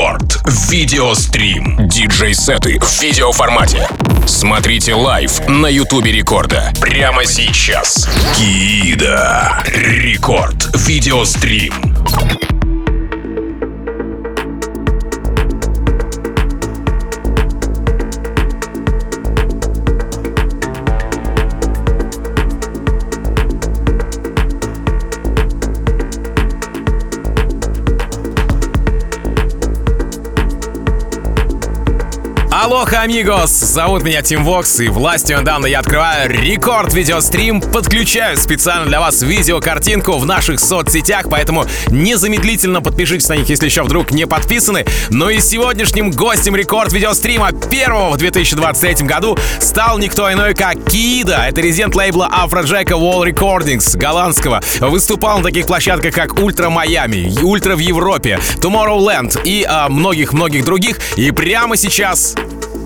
Рекорд. Видеострим. Диджей-сеты в видеоформате. Смотрите live на Ютубе Рекорда. Прямо сейчас. Kiida. Рекорд. Видеострим. Алоха, амигос! Зовут меня Тим Вокс, и властью мне данной я открываю рекорд видеострим, подключаю специально для вас видеокартинку в наших соцсетях, поэтому незамедлительно подпишитесь на них, если еще вдруг не подписаны. Ну и сегодняшним гостем рекорд видеострима первого в 2023 году стал никто иной, как Kiida. Это резидент лейбла Афроджека Wall Recordings, голландского. Выступал на таких площадках, как Ultra Miami, Ultra в Европе, Tomorrowland и а, многих-многих других. И прямо сейчас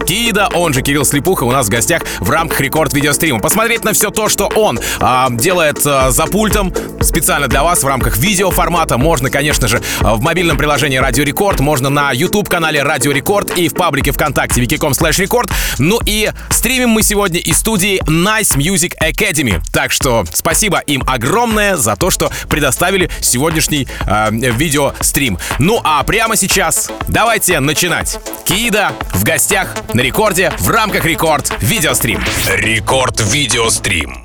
Кида, он же Кирилл Слепуха, у нас в гостях в рамках рекорд видеострима. Посмотреть на все то, что он а, делает а, за пультом, специально для вас в рамках видеоформата, можно, конечно же, в мобильном приложении Радио Рекорд, можно на YouTube-канале Радио Рекорд и в паблике ВКонтакте wiki.com slash record. Ну и стримим мы сегодня из студии Nice Music Academy. Так что спасибо им огромное за то, что предоставили сегодняшний э, видеострим. Ну а прямо сейчас давайте начинать. Кида в гостях на рекорде в рамках рекорд видеострим. Рекорд видеострим.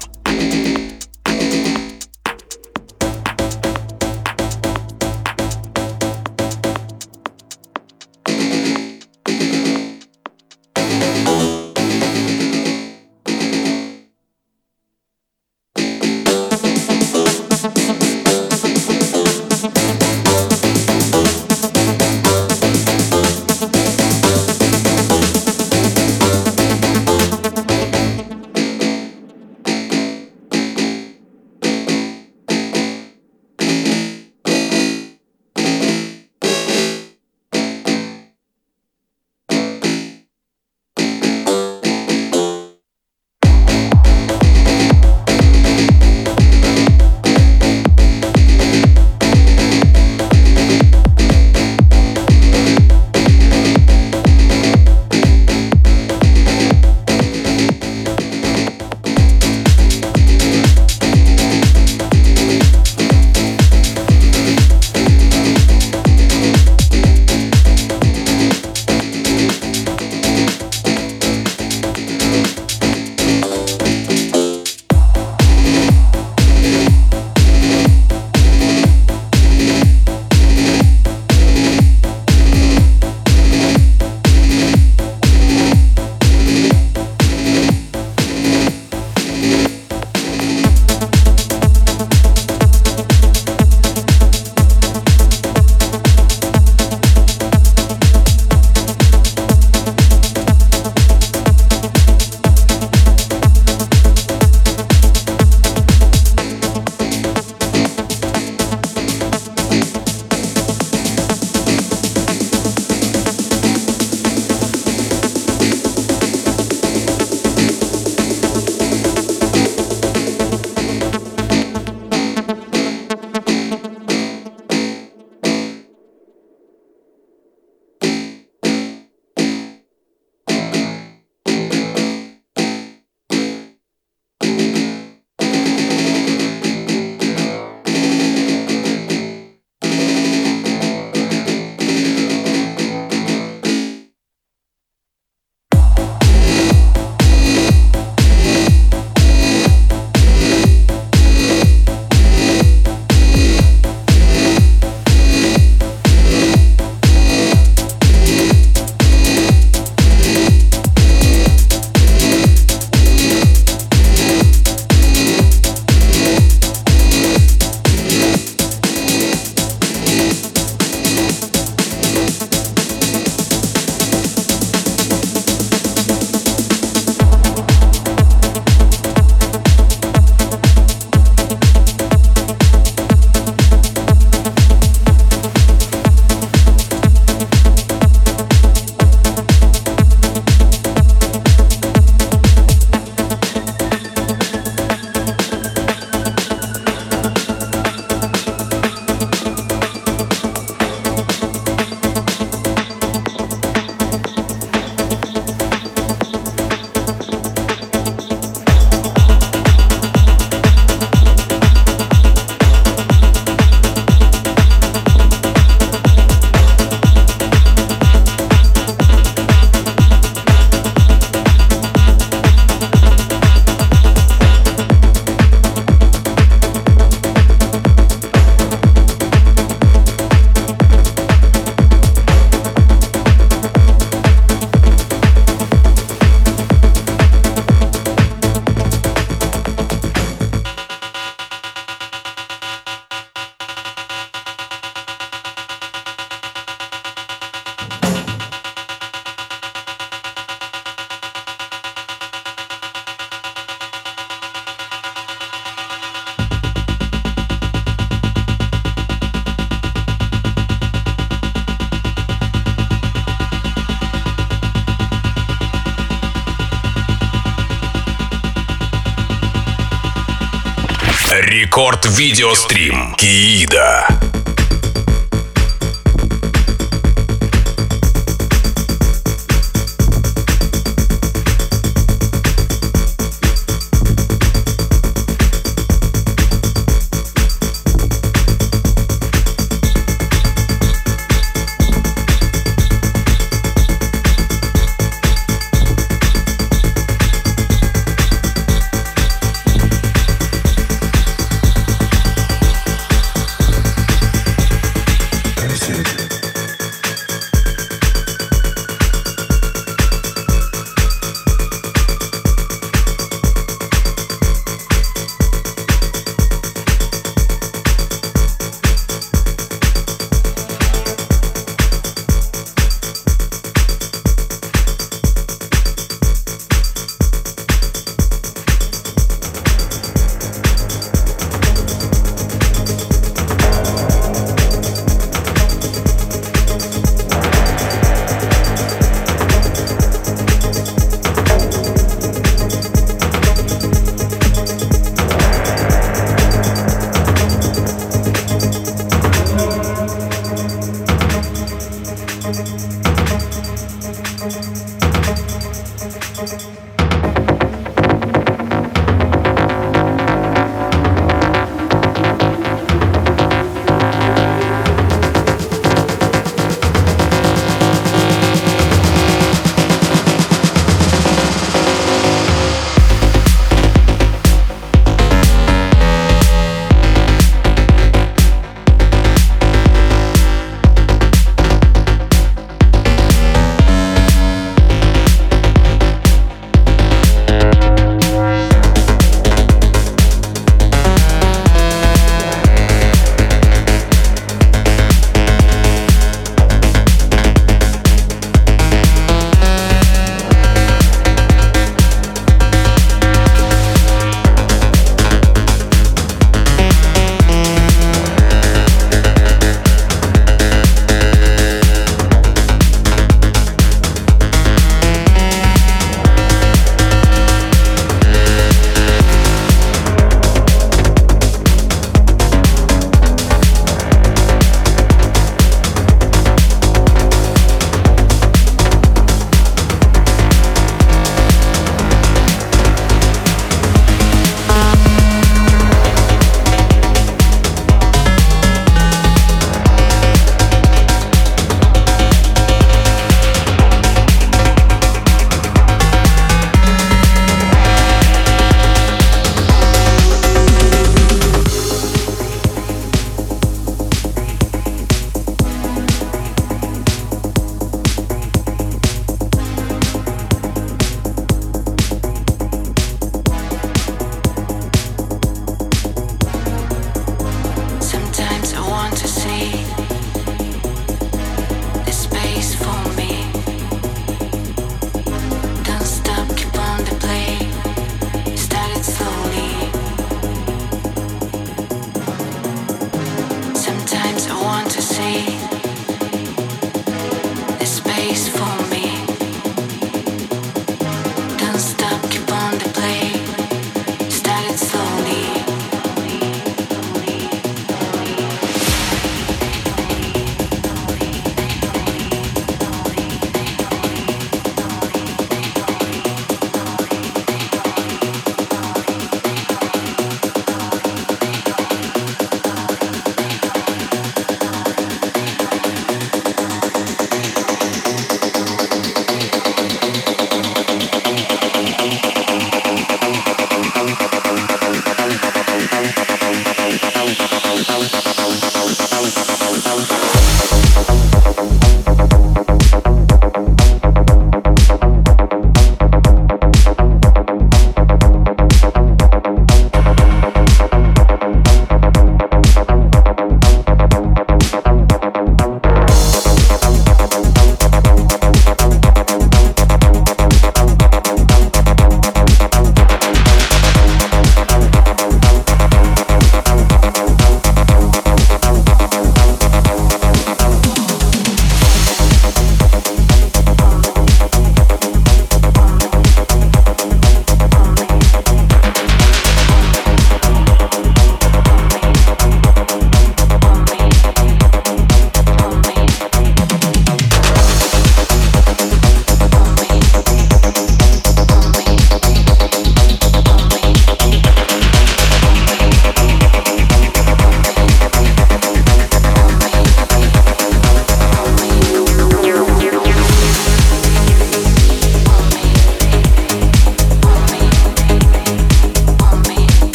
Рекорд Видеострим. Киида. thank you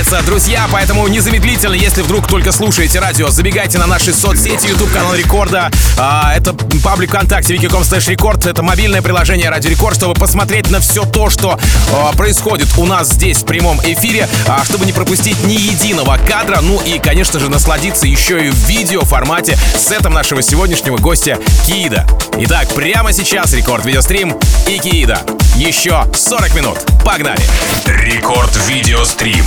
продолжается, друзья, поэтому незамедлительно, если вдруг только слушаете радио, забегайте на наши соцсети, YouTube канал Рекорда. А, это паблик ВКонтакте, wiki.com slash рекорд. Это мобильное приложение Радио Рекорд, чтобы посмотреть на все то, что а, происходит у нас здесь в прямом эфире, а, чтобы не пропустить ни единого кадра. Ну и, конечно же, насладиться еще и в видео формате сетом нашего сегодняшнего гостя Кида. Итак, прямо сейчас Рекорд Видеострим и Кида. Еще 40 минут. Погнали! Рекорд Видеострим.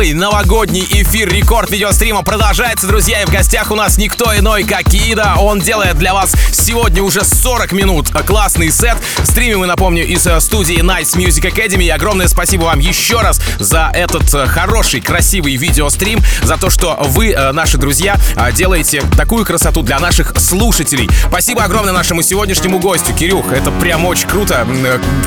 Первый новогодний эфир рекорд видеострима продолжается, друзья, и в гостях у нас никто иной, как Кида. Он делает для вас сегодня уже 40 минут классный сет. Стримим мы, напомню, из э, студии Nice Music Academy. И огромное спасибо вам еще раз за этот э, хороший, красивый видеострим, за то, что вы, э, наши друзья, делаете такую красоту для наших слушателей. Спасибо огромное нашему сегодняшнему гостю, Кирюх. Это прям очень круто.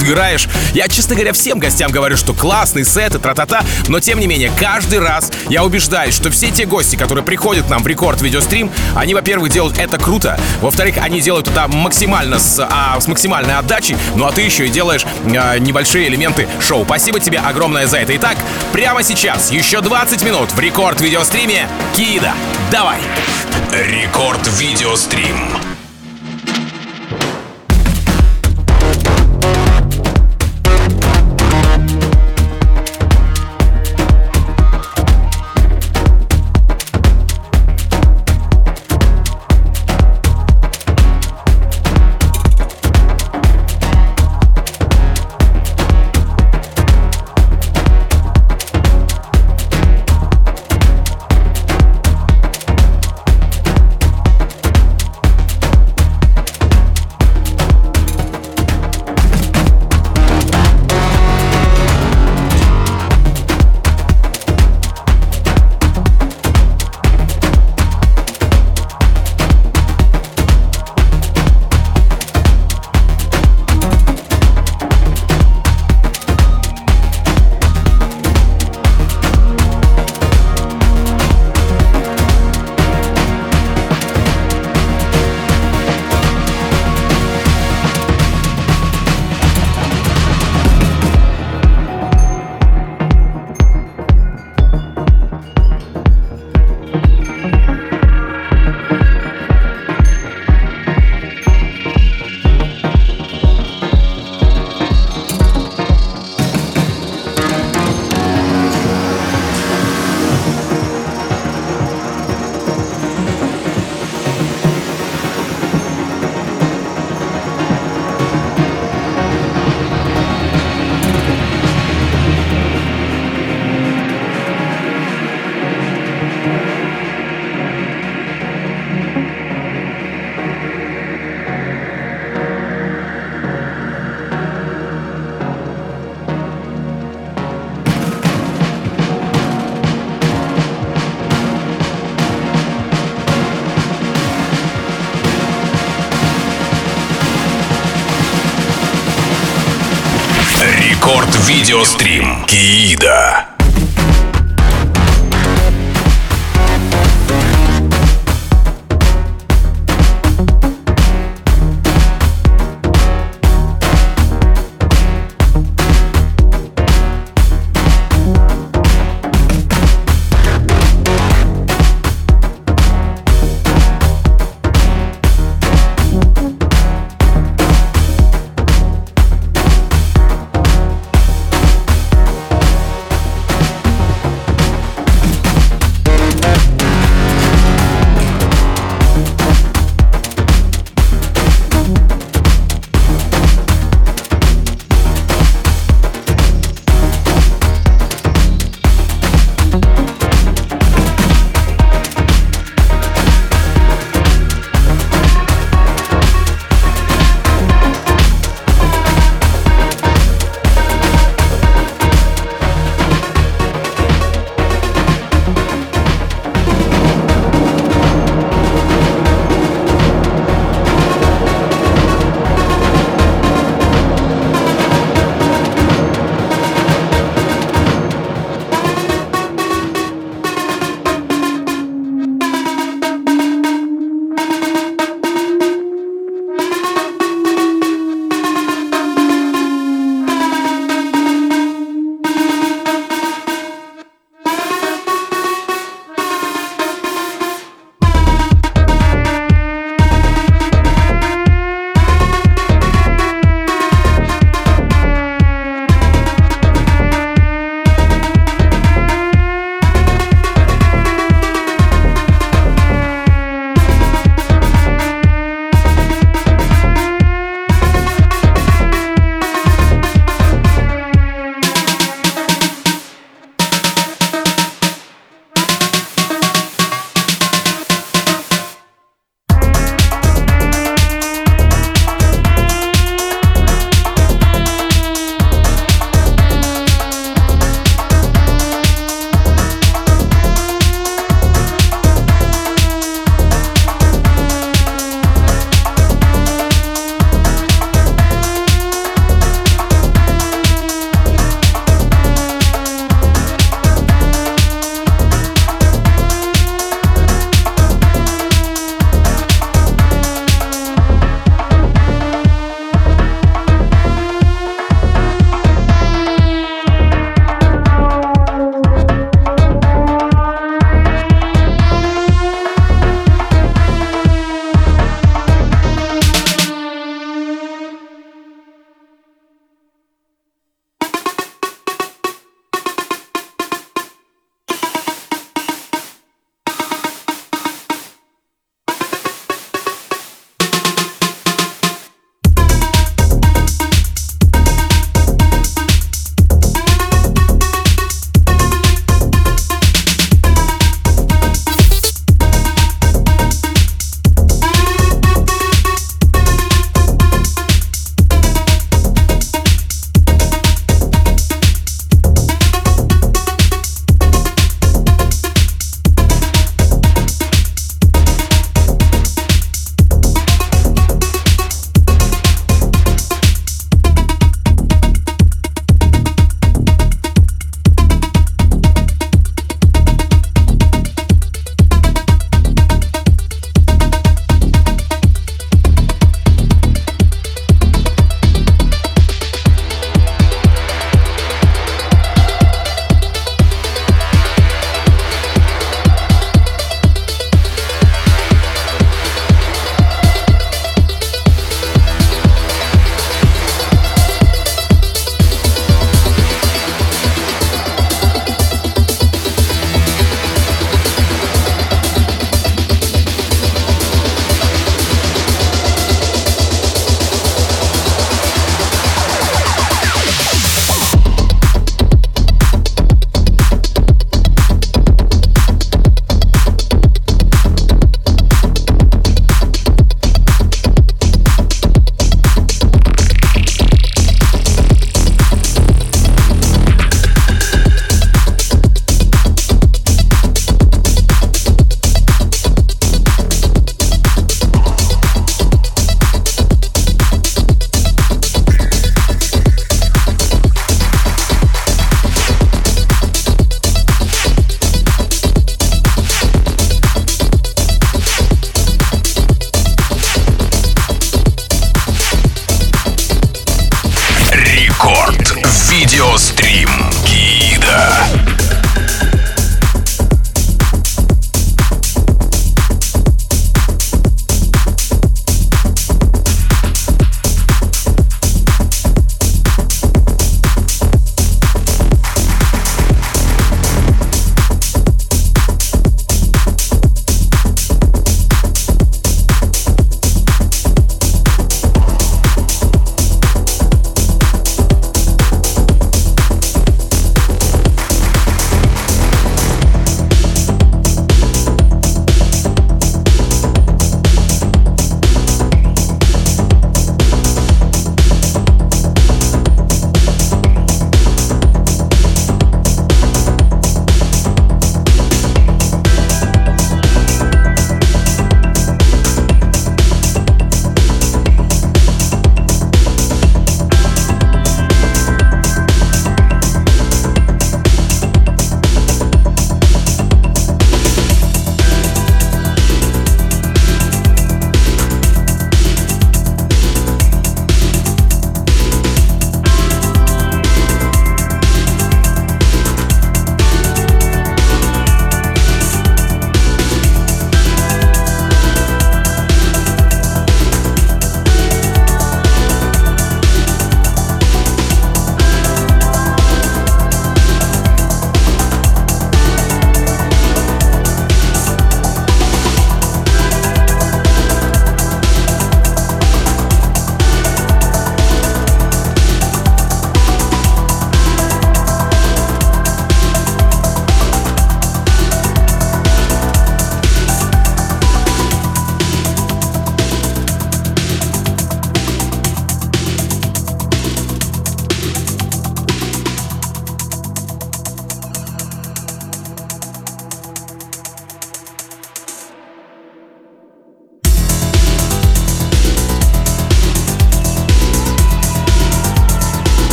Играешь. Я, честно говоря, всем гостям говорю, что классный сет и тра-та-та, но тем не менее, каждый раз я убеждаюсь, что все те гости, которые приходят нам в рекорд видеострим, они, во-первых, делают это круто, во-вторых, они делают это максимально с, а, с максимальной отдачей, ну а ты еще и делаешь а, небольшие элементы шоу. Спасибо тебе огромное за это. Итак, прямо сейчас, еще 20 минут в рекорд видеостриме Кида. Давай! Рекорд видеострим. Видеострим Киида.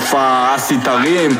הופעה אסי תרים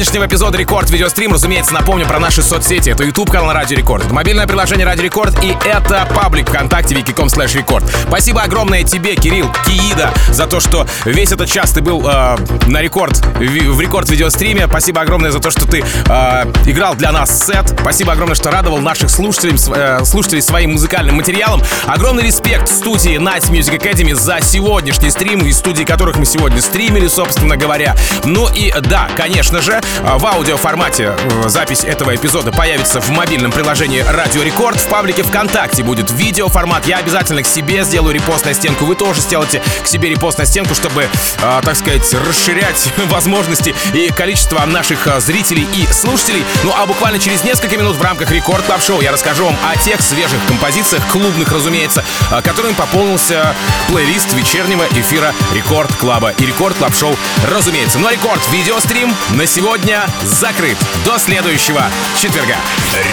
сегодняшнего эпизода Рекорд Видеострим, разумеется, напомню про наши соцсети. Это YouTube канал Радио Рекорд, это мобильное приложение Радио Рекорд и это паблик ВКонтакте vk.com slash record. Спасибо огромное тебе, Кирилл, Kiida, за то, что весь этот час ты был э, на рекорд, в рекорд видеостриме. Спасибо огромное за то, что ты э, играл для нас сет. Спасибо огромное, что радовал наших слушателей, э, слушателей своим музыкальным материалом. Огромный респект студии Night Music Academy за сегодняшний стрим, из студии которых мы сегодня стримили, собственно говоря. Ну и да, конечно же, в аудиоформате э, запись этого эпизода появится в мобильном приложении Радио Рекорд. В паблике ВКонтакте будет видеоформат. Я обязательно к себе сделаю репост на стенку. Вы тоже сделайте к себе репост на стенку, чтобы, э, так сказать, расширять возможности и количество наших э, зрителей и слушателей. Ну а буквально через несколько минут в рамках Record Club Show я расскажу вам о тех свежих композициях, клубных, разумеется, которым пополнился плейлист вечернего эфира Record Club а и Record Club Show, разумеется. Ну а Рекорд видеострим на сегодня закрыт. До следующего четверга.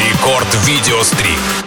Рекорд видеострим.